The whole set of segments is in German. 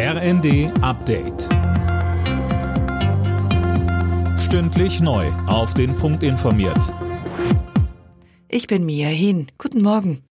RND Update. Stündlich neu. Auf den Punkt informiert. Ich bin Mia Hin. Guten Morgen.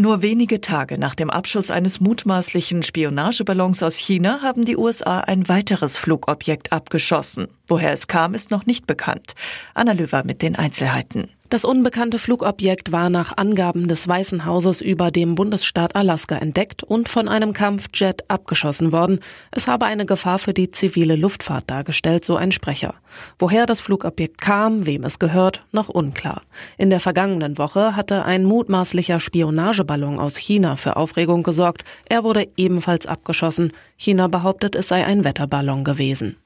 Nur wenige Tage nach dem Abschuss eines mutmaßlichen Spionageballons aus China haben die USA ein weiteres Flugobjekt abgeschossen. Woher es kam, ist noch nicht bekannt. Anna Löwer mit den Einzelheiten. Das unbekannte Flugobjekt war nach Angaben des Weißen Hauses über dem Bundesstaat Alaska entdeckt und von einem Kampfjet abgeschossen worden. Es habe eine Gefahr für die zivile Luftfahrt dargestellt, so ein Sprecher. Woher das Flugobjekt kam, wem es gehört, noch unklar. In der vergangenen Woche hatte ein mutmaßlicher Spionageballon aus China für Aufregung gesorgt. Er wurde ebenfalls abgeschossen. China behauptet, es sei ein Wetterballon gewesen.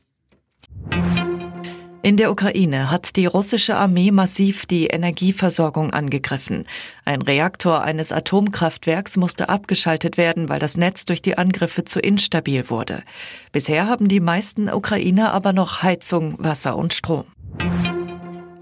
In der Ukraine hat die russische Armee massiv die Energieversorgung angegriffen. Ein Reaktor eines Atomkraftwerks musste abgeschaltet werden, weil das Netz durch die Angriffe zu instabil wurde. Bisher haben die meisten Ukrainer aber noch Heizung, Wasser und Strom.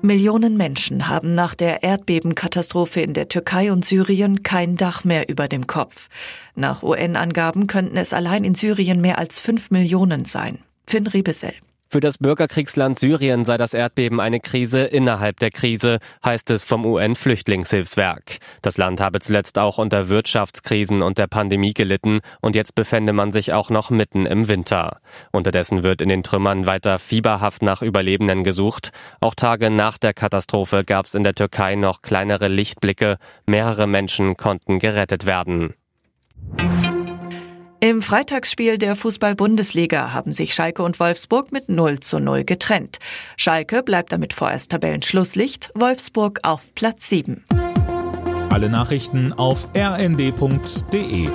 Millionen Menschen haben nach der Erdbebenkatastrophe in der Türkei und Syrien kein Dach mehr über dem Kopf. Nach UN-Angaben könnten es allein in Syrien mehr als fünf Millionen sein. Finn Riebesell. Für das Bürgerkriegsland Syrien sei das Erdbeben eine Krise innerhalb der Krise, heißt es vom UN-Flüchtlingshilfswerk. Das Land habe zuletzt auch unter Wirtschaftskrisen und der Pandemie gelitten und jetzt befände man sich auch noch mitten im Winter. Unterdessen wird in den Trümmern weiter fieberhaft nach Überlebenden gesucht. Auch Tage nach der Katastrophe gab es in der Türkei noch kleinere Lichtblicke. Mehrere Menschen konnten gerettet werden. Im Freitagsspiel der Fußball-Bundesliga haben sich Schalke und Wolfsburg mit 0 zu 0 getrennt. Schalke bleibt damit vorerst Tabellenschlusslicht, Wolfsburg auf Platz 7. Alle Nachrichten auf rnd.de